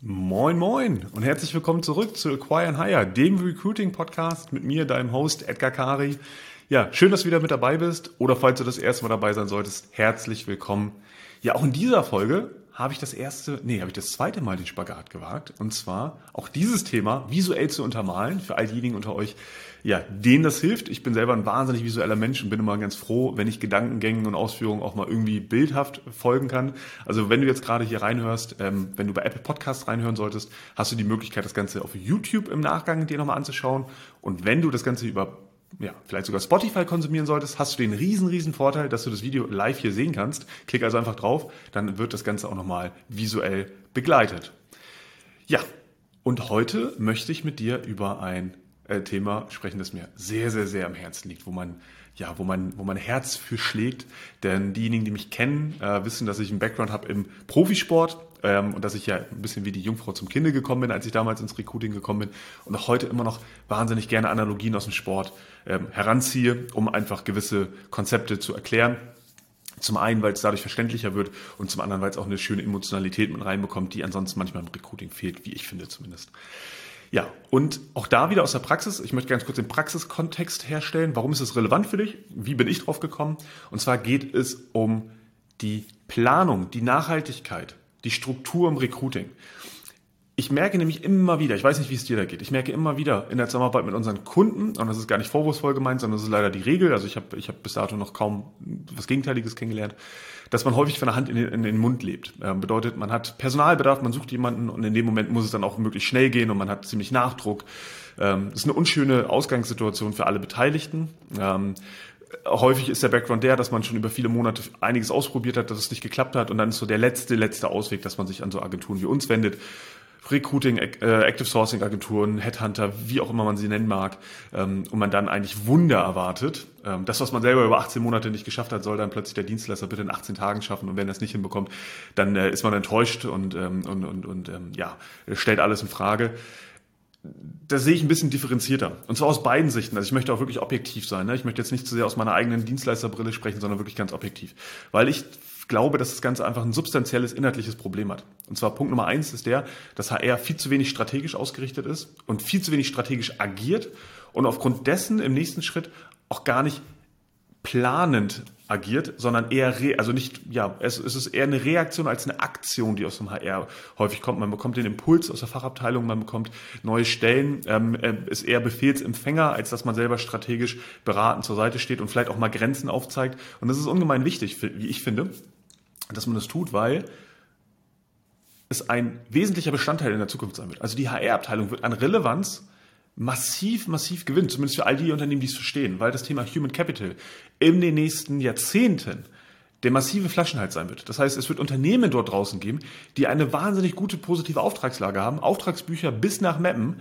Moin Moin und herzlich willkommen zurück zu Acquire and Hire, dem Recruiting Podcast mit mir, deinem Host Edgar Kari. Ja, schön, dass du wieder mit dabei bist oder falls du das erste Mal dabei sein solltest, herzlich willkommen. Ja, auch in dieser Folge habe ich das erste, nee, habe ich das zweite Mal den Spagat gewagt. Und zwar auch dieses Thema visuell zu untermalen für all diejenigen unter euch, ja, denen das hilft. Ich bin selber ein wahnsinnig visueller Mensch und bin immer ganz froh, wenn ich Gedankengängen und Ausführungen auch mal irgendwie bildhaft folgen kann. Also wenn du jetzt gerade hier reinhörst, ähm, wenn du bei Apple Podcasts reinhören solltest, hast du die Möglichkeit, das Ganze auf YouTube im Nachgang dir nochmal anzuschauen. Und wenn du das Ganze über ja, vielleicht sogar Spotify konsumieren solltest, hast du den riesen, riesen Vorteil, dass du das Video live hier sehen kannst. Klick also einfach drauf, dann wird das Ganze auch nochmal visuell begleitet. Ja, und heute möchte ich mit dir über ein äh, Thema sprechen, das mir sehr, sehr, sehr am Herzen liegt, wo man ja, wo mein, wo mein Herz für schlägt. Denn diejenigen, die mich kennen, äh, wissen, dass ich einen Background habe im Profisport ähm, und dass ich ja ein bisschen wie die Jungfrau zum Kinde gekommen bin, als ich damals ins Recruiting gekommen bin und auch heute immer noch wahnsinnig gerne Analogien aus dem Sport ähm, heranziehe, um einfach gewisse Konzepte zu erklären. Zum einen, weil es dadurch verständlicher wird und zum anderen, weil es auch eine schöne Emotionalität mit reinbekommt, die ansonsten manchmal im Recruiting fehlt, wie ich finde zumindest. Ja, und auch da wieder aus der Praxis. Ich möchte ganz kurz den Praxiskontext herstellen. Warum ist es relevant für dich? Wie bin ich drauf gekommen? Und zwar geht es um die Planung, die Nachhaltigkeit, die Struktur im Recruiting. Ich merke nämlich immer wieder, ich weiß nicht, wie es dir da geht, ich merke immer wieder in der Zusammenarbeit mit unseren Kunden, und das ist gar nicht vorwurfsvoll gemeint, sondern das ist leider die Regel, also ich habe ich hab bis dato noch kaum was Gegenteiliges kennengelernt, dass man häufig von der Hand in den, in den Mund lebt. Ähm, bedeutet, man hat Personalbedarf, man sucht jemanden und in dem Moment muss es dann auch möglichst schnell gehen und man hat ziemlich Nachdruck. Ähm, das ist eine unschöne Ausgangssituation für alle Beteiligten. Ähm, häufig ist der Background der, dass man schon über viele Monate einiges ausprobiert hat, dass es nicht geklappt hat und dann ist so der letzte, letzte Ausweg, dass man sich an so Agenturen wie uns wendet Recruiting, äh, Active Sourcing Agenturen, Headhunter, wie auch immer man sie nennen mag, ähm, und man dann eigentlich Wunder erwartet. Ähm, das, was man selber über 18 Monate nicht geschafft hat, soll dann plötzlich der Dienstleister bitte in 18 Tagen schaffen. Und wenn er es nicht hinbekommt, dann äh, ist man enttäuscht und, ähm, und, und, und ähm, ja, stellt alles in Frage das sehe ich ein bisschen differenzierter. Und zwar aus beiden Sichten. Also ich möchte auch wirklich objektiv sein. Ne? Ich möchte jetzt nicht zu sehr aus meiner eigenen Dienstleisterbrille sprechen, sondern wirklich ganz objektiv. Weil ich glaube, dass das Ganze einfach ein substanzielles inhaltliches Problem hat. Und zwar Punkt Nummer eins ist der, dass HR viel zu wenig strategisch ausgerichtet ist und viel zu wenig strategisch agiert und aufgrund dessen im nächsten Schritt auch gar nicht planend agiert, sondern eher, re also nicht, ja, es, es ist eher eine Reaktion als eine Aktion, die aus dem HR häufig kommt. Man bekommt den Impuls aus der Fachabteilung, man bekommt neue Stellen, ähm, äh, ist eher Befehlsempfänger, als dass man selber strategisch beratend zur Seite steht und vielleicht auch mal Grenzen aufzeigt. Und das ist ungemein wichtig, wie ich finde, dass man das tut, weil es ein wesentlicher Bestandteil in der Zukunft sein wird. Also die HR-Abteilung wird an Relevanz massiv, massiv gewinnen, zumindest für all die Unternehmen, die es verstehen, weil das Thema Human Capital in den nächsten Jahrzehnten der massive Flaschenhals sein wird. Das heißt, es wird Unternehmen dort draußen geben, die eine wahnsinnig gute positive Auftragslage haben, Auftragsbücher bis nach Mappen,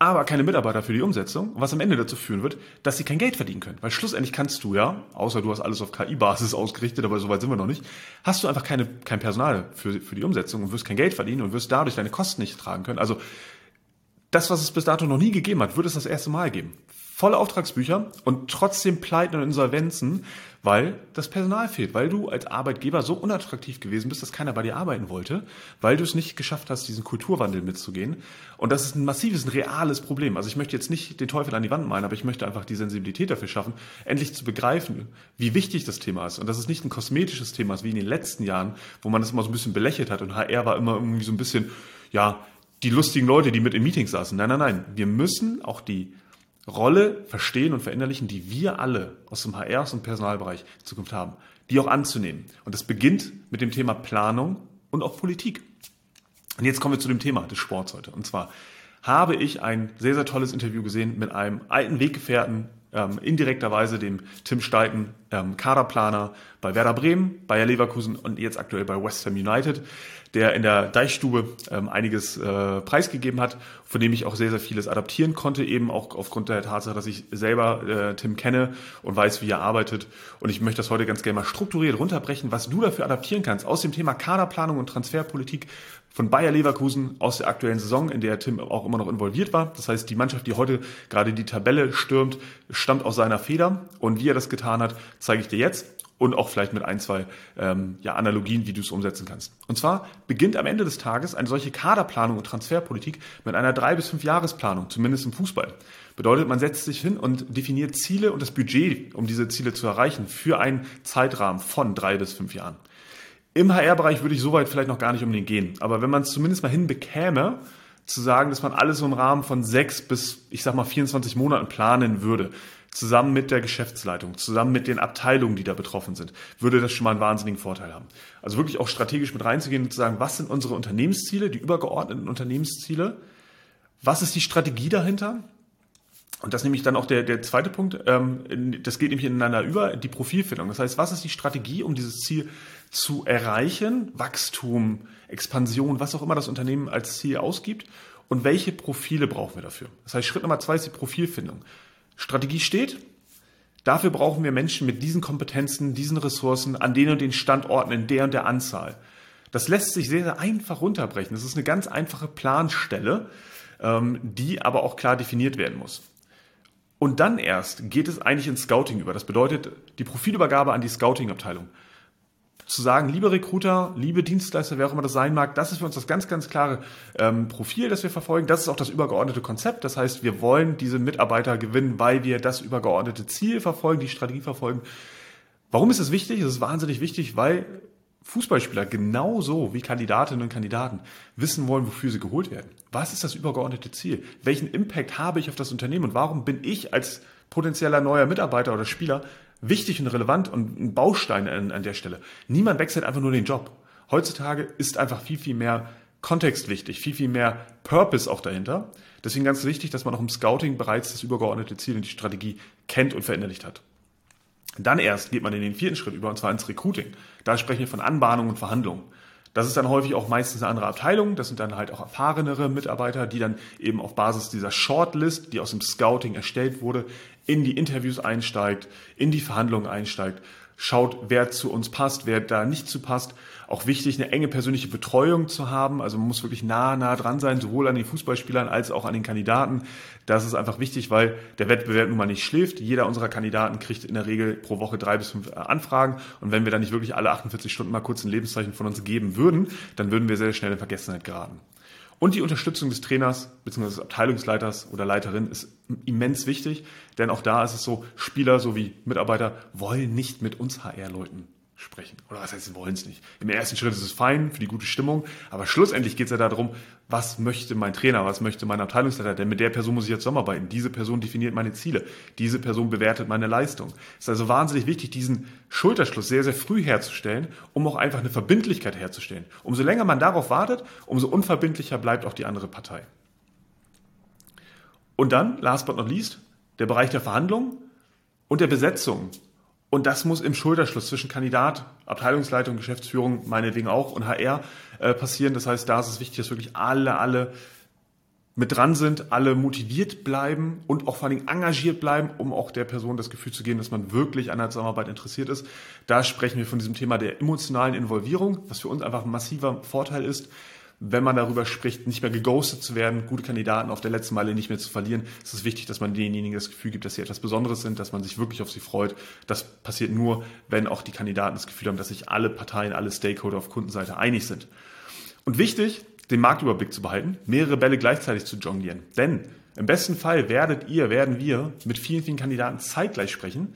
aber keine Mitarbeiter für die Umsetzung, was am Ende dazu führen wird, dass sie kein Geld verdienen können. Weil schlussendlich kannst du ja, außer du hast alles auf KI-Basis ausgerichtet, aber soweit sind wir noch nicht, hast du einfach keine, kein Personal für, für die Umsetzung und wirst kein Geld verdienen und wirst dadurch deine Kosten nicht tragen können. Also das, was es bis dato noch nie gegeben hat, wird es das erste Mal geben. Volle Auftragsbücher und trotzdem Pleiten und Insolvenzen, weil das Personal fehlt, weil du als Arbeitgeber so unattraktiv gewesen bist, dass keiner bei dir arbeiten wollte, weil du es nicht geschafft hast, diesen Kulturwandel mitzugehen. Und das ist ein massives, ein reales Problem. Also ich möchte jetzt nicht den Teufel an die Wand malen, aber ich möchte einfach die Sensibilität dafür schaffen, endlich zu begreifen, wie wichtig das Thema ist. Und dass es nicht ein kosmetisches Thema ist, wie in den letzten Jahren, wo man es immer so ein bisschen belächelt hat und HR war immer irgendwie so ein bisschen, ja, die lustigen Leute, die mit in Meetings saßen. Nein, nein, nein. Wir müssen auch die Rolle verstehen und verinnerlichen, die wir alle aus dem HR, dem Personalbereich in Zukunft haben, die auch anzunehmen. Und das beginnt mit dem Thema Planung und auch Politik. Und jetzt kommen wir zu dem Thema des Sports heute. Und zwar habe ich ein sehr, sehr tolles Interview gesehen mit einem alten Weggefährten, ähm, indirekterweise dem Tim Steichen, ähm, Kaderplaner bei Werder Bremen, Bayer Leverkusen und jetzt aktuell bei West Ham United der in der Deichstube ähm, einiges äh, preisgegeben hat, von dem ich auch sehr, sehr vieles adaptieren konnte, eben auch aufgrund der Tatsache, dass ich selber äh, Tim kenne und weiß, wie er arbeitet. Und ich möchte das heute ganz gerne mal strukturiert runterbrechen, was du dafür adaptieren kannst aus dem Thema Kaderplanung und Transferpolitik von Bayer Leverkusen aus der aktuellen Saison, in der Tim auch immer noch involviert war. Das heißt, die Mannschaft, die heute gerade die Tabelle stürmt, stammt aus seiner Feder und wie er das getan hat, zeige ich dir jetzt und auch vielleicht mit ein, zwei ähm, ja, Analogien, wie du es umsetzen kannst. Und zwar beginnt am Ende des Tages eine solche Kaderplanung und Transferpolitik mit einer drei bis fünf Jahresplanung, zumindest im Fußball. Bedeutet, man setzt sich hin und definiert Ziele und das Budget, um diese Ziele zu erreichen, für einen Zeitrahmen von drei bis fünf Jahren. Im HR-Bereich würde ich soweit vielleicht noch gar nicht unbedingt gehen. Aber wenn man es zumindest mal hinbekäme, zu sagen, dass man alles so im Rahmen von sechs bis, ich sag mal, 24 Monaten planen würde, zusammen mit der Geschäftsleitung, zusammen mit den Abteilungen, die da betroffen sind, würde das schon mal einen wahnsinnigen Vorteil haben. Also wirklich auch strategisch mit reinzugehen und zu sagen, was sind unsere Unternehmensziele, die übergeordneten Unternehmensziele? Was ist die Strategie dahinter? Und das ist nämlich dann auch der, der zweite Punkt. Ähm, das geht nämlich ineinander über, die Profilfindung. Das heißt, was ist die Strategie, um dieses Ziel zu erreichen? Wachstum, Expansion, was auch immer das Unternehmen als Ziel ausgibt. Und welche Profile brauchen wir dafür? Das heißt, Schritt Nummer zwei ist die Profilfindung. Strategie steht. Dafür brauchen wir Menschen mit diesen Kompetenzen, diesen Ressourcen an den und den Standorten in der und der Anzahl. Das lässt sich sehr, sehr einfach runterbrechen. Das ist eine ganz einfache Planstelle, ähm, die aber auch klar definiert werden muss. Und dann erst geht es eigentlich ins Scouting über. Das bedeutet die Profilübergabe an die Scouting-Abteilung zu sagen, liebe Recruiter, liebe Dienstleister, wer auch immer das sein mag, das ist für uns das ganz, ganz klare ähm, Profil, das wir verfolgen. Das ist auch das übergeordnete Konzept. Das heißt, wir wollen diese Mitarbeiter gewinnen, weil wir das übergeordnete Ziel verfolgen, die Strategie verfolgen. Warum ist es wichtig? Es ist wahnsinnig wichtig, weil Fußballspieler genauso wie Kandidatinnen und Kandidaten wissen wollen, wofür sie geholt werden. Was ist das übergeordnete Ziel? Welchen Impact habe ich auf das Unternehmen und warum bin ich als potenzieller neuer Mitarbeiter oder Spieler wichtig und relevant und ein Baustein an, an der Stelle. Niemand wechselt einfach nur den Job. Heutzutage ist einfach viel, viel mehr Kontext wichtig, viel, viel mehr Purpose auch dahinter. Deswegen ganz wichtig, dass man auch im Scouting bereits das übergeordnete Ziel und die Strategie kennt und verinnerlicht hat. Dann erst geht man in den vierten Schritt über, und zwar ins Recruiting. Da sprechen wir von Anbahnung und Verhandlungen. Das ist dann häufig auch meistens eine andere Abteilung. Das sind dann halt auch erfahrenere Mitarbeiter, die dann eben auf Basis dieser Shortlist, die aus dem Scouting erstellt wurde, in die Interviews einsteigt, in die Verhandlungen einsteigt schaut, wer zu uns passt, wer da nicht zu passt. Auch wichtig, eine enge persönliche Betreuung zu haben. Also man muss wirklich nah, nah dran sein, sowohl an den Fußballspielern als auch an den Kandidaten. Das ist einfach wichtig, weil der Wettbewerb nun mal nicht schläft. Jeder unserer Kandidaten kriegt in der Regel pro Woche drei bis fünf äh, Anfragen. Und wenn wir dann nicht wirklich alle 48 Stunden mal kurz ein Lebenszeichen von uns geben würden, dann würden wir sehr schnell in Vergessenheit geraten. Und die Unterstützung des Trainers bzw. des Abteilungsleiters oder Leiterin ist immens wichtig, denn auch da ist es so, Spieler sowie Mitarbeiter wollen nicht mit uns HR-Leuten sprechen. Oder was heißt, sie wollen es nicht. Im ersten Schritt ist es fein für die gute Stimmung, aber schlussendlich geht es ja darum, was möchte mein Trainer, was möchte mein Abteilungsleiter, denn mit der Person muss ich jetzt zusammenarbeiten. Diese Person definiert meine Ziele, diese Person bewertet meine Leistung. Es ist also wahnsinnig wichtig, diesen Schulterschluss sehr, sehr früh herzustellen, um auch einfach eine Verbindlichkeit herzustellen. Umso länger man darauf wartet, umso unverbindlicher bleibt auch die andere Partei. Und dann, last but not least, der Bereich der Verhandlungen und der Besetzung und das muss im Schulterschluss zwischen Kandidat, Abteilungsleitung, Geschäftsführung, meinetwegen auch und HR äh, passieren. Das heißt, da ist es wichtig, dass wirklich alle, alle mit dran sind, alle motiviert bleiben und auch vor allem engagiert bleiben, um auch der Person das Gefühl zu geben, dass man wirklich an der Zusammenarbeit interessiert ist. Da sprechen wir von diesem Thema der emotionalen Involvierung, was für uns einfach ein massiver Vorteil ist wenn man darüber spricht, nicht mehr geghostet zu werden, gute Kandidaten auf der letzten Meile nicht mehr zu verlieren, ist es wichtig, dass man denjenigen das Gefühl gibt, dass sie etwas Besonderes sind, dass man sich wirklich auf sie freut. Das passiert nur, wenn auch die Kandidaten das Gefühl haben, dass sich alle Parteien, alle Stakeholder auf Kundenseite einig sind. Und wichtig, den Marktüberblick zu behalten, mehrere Bälle gleichzeitig zu jonglieren. Denn im besten Fall werdet ihr, werden wir mit vielen, vielen Kandidaten zeitgleich sprechen,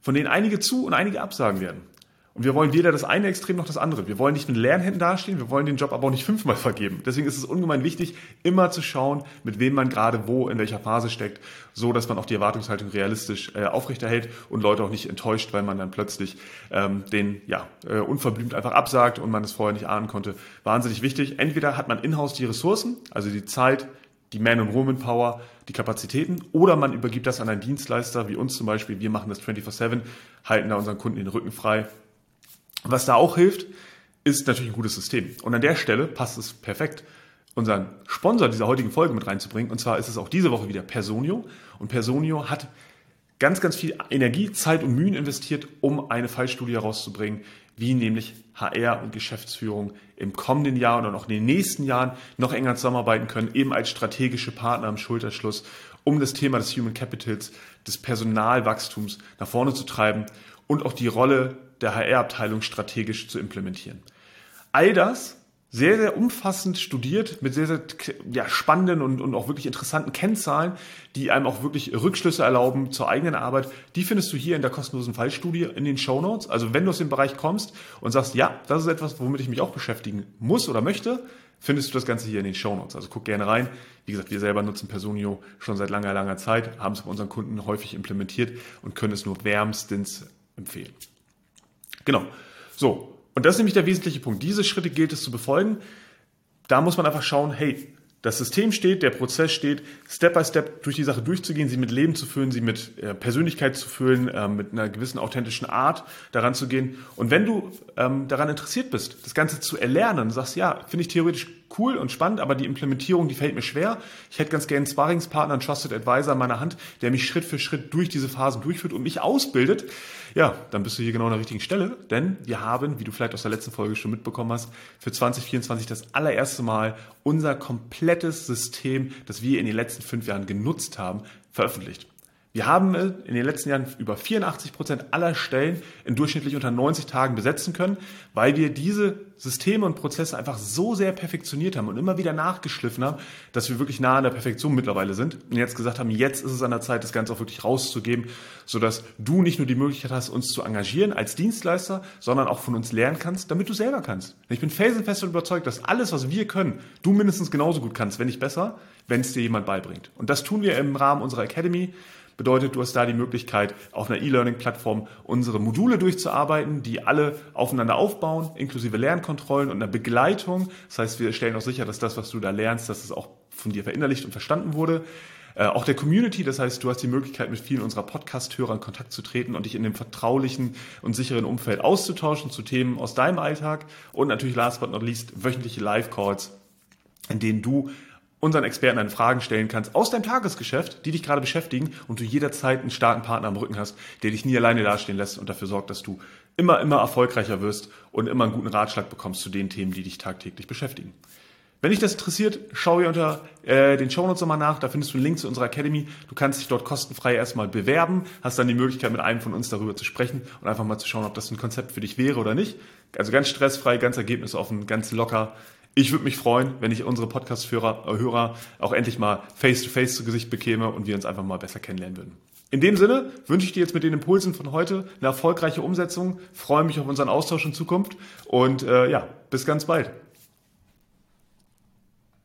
von denen einige zu und einige absagen werden. Und wir wollen weder das eine Extrem noch das andere. Wir wollen nicht mit leeren Händen dastehen, wir wollen den Job aber auch nicht fünfmal vergeben. Deswegen ist es ungemein wichtig, immer zu schauen, mit wem man gerade wo, in welcher Phase steckt, so dass man auch die Erwartungshaltung realistisch äh, aufrechterhält und Leute auch nicht enttäuscht, weil man dann plötzlich ähm, den ja äh, unverblümt einfach absagt und man es vorher nicht ahnen konnte. Wahnsinnig wichtig. Entweder hat man in-house die Ressourcen, also die Zeit, die Man- und Woman-Power, die Kapazitäten, oder man übergibt das an einen Dienstleister, wie uns zum Beispiel. Wir machen das 24-7, halten da unseren Kunden den Rücken frei was da auch hilft, ist natürlich ein gutes System. Und an der Stelle passt es perfekt, unseren Sponsor dieser heutigen Folge mit reinzubringen. Und zwar ist es auch diese Woche wieder Personio. Und Personio hat ganz, ganz viel Energie, Zeit und Mühen investiert, um eine Fallstudie herauszubringen, wie nämlich HR und Geschäftsführung im kommenden Jahr und auch in den nächsten Jahren noch enger zusammenarbeiten können, eben als strategische Partner im Schulterschluss, um das Thema des Human Capitals, des Personalwachstums nach vorne zu treiben und auch die Rolle der HR-Abteilung strategisch zu implementieren. All das sehr, sehr umfassend studiert mit sehr, sehr ja, spannenden und, und auch wirklich interessanten Kennzahlen, die einem auch wirklich Rückschlüsse erlauben zur eigenen Arbeit. Die findest du hier in der kostenlosen Fallstudie in den Show Notes. Also wenn du aus dem Bereich kommst und sagst, ja, das ist etwas, womit ich mich auch beschäftigen muss oder möchte, findest du das Ganze hier in den Show Notes. Also guck gerne rein. Wie gesagt, wir selber nutzen Personio schon seit langer, langer Zeit, haben es bei unseren Kunden häufig implementiert und können es nur wärmstens empfehlen. Genau. So, und das ist nämlich der wesentliche Punkt. Diese Schritte gilt es zu befolgen. Da muss man einfach schauen, hey, das System steht, der Prozess steht, Step by Step durch die Sache durchzugehen, sie mit Leben zu füllen, sie mit äh, Persönlichkeit zu füllen, äh, mit einer gewissen authentischen Art daran zu gehen. Und wenn du ähm, daran interessiert bist, das Ganze zu erlernen, sagst, ja, finde ich theoretisch cool und spannend, aber die Implementierung, die fällt mir schwer. Ich hätte ganz gerne einen Sparringspartner, einen Trusted Advisor an meiner Hand, der mich Schritt für Schritt durch diese Phasen durchführt und mich ausbildet. Ja, dann bist du hier genau an der richtigen Stelle, denn wir haben, wie du vielleicht aus der letzten Folge schon mitbekommen hast, für 2024 das allererste Mal unser komplettes System, das wir in den letzten fünf Jahren genutzt haben, veröffentlicht. Wir haben in den letzten Jahren über 84 Prozent aller Stellen in durchschnittlich unter 90 Tagen besetzen können, weil wir diese Systeme und Prozesse einfach so sehr perfektioniert haben und immer wieder nachgeschliffen haben, dass wir wirklich nah an der Perfektion mittlerweile sind und jetzt gesagt haben, jetzt ist es an der Zeit, das Ganze auch wirklich rauszugeben, sodass du nicht nur die Möglichkeit hast, uns zu engagieren als Dienstleister, sondern auch von uns lernen kannst, damit du selber kannst. Ich bin felsenfest und überzeugt, dass alles, was wir können, du mindestens genauso gut kannst, wenn nicht besser, wenn es dir jemand beibringt. Und das tun wir im Rahmen unserer Academy. Bedeutet, du hast da die Möglichkeit, auf einer E-Learning-Plattform unsere Module durchzuarbeiten, die alle aufeinander aufbauen, inklusive Lernkontrollen und einer Begleitung. Das heißt, wir stellen auch sicher, dass das, was du da lernst, dass es auch von dir verinnerlicht und verstanden wurde. Äh, auch der Community, das heißt, du hast die Möglichkeit, mit vielen unserer Podcast-Hörer in Kontakt zu treten und dich in dem vertraulichen und sicheren Umfeld auszutauschen zu Themen aus deinem Alltag und natürlich last but not least wöchentliche Live-Calls, in denen du unseren Experten deine Fragen stellen kannst aus deinem Tagesgeschäft, die dich gerade beschäftigen und du jederzeit einen starken Partner am Rücken hast, der dich nie alleine dastehen lässt und dafür sorgt, dass du immer, immer erfolgreicher wirst und immer einen guten Ratschlag bekommst zu den Themen, die dich tagtäglich beschäftigen. Wenn dich das interessiert, schau hier unter äh, den Shownotes nochmal nach, da findest du einen Link zu unserer Academy. Du kannst dich dort kostenfrei erstmal bewerben, hast dann die Möglichkeit, mit einem von uns darüber zu sprechen und einfach mal zu schauen, ob das ein Konzept für dich wäre oder nicht. Also ganz stressfrei, ganz ergebnisoffen, ganz locker. Ich würde mich freuen, wenn ich unsere Podcast-Hörer äh, auch endlich mal face-to-face -face zu Gesicht bekäme und wir uns einfach mal besser kennenlernen würden. In dem Sinne wünsche ich dir jetzt mit den Impulsen von heute eine erfolgreiche Umsetzung, freue mich auf unseren Austausch in Zukunft und äh, ja, bis ganz bald.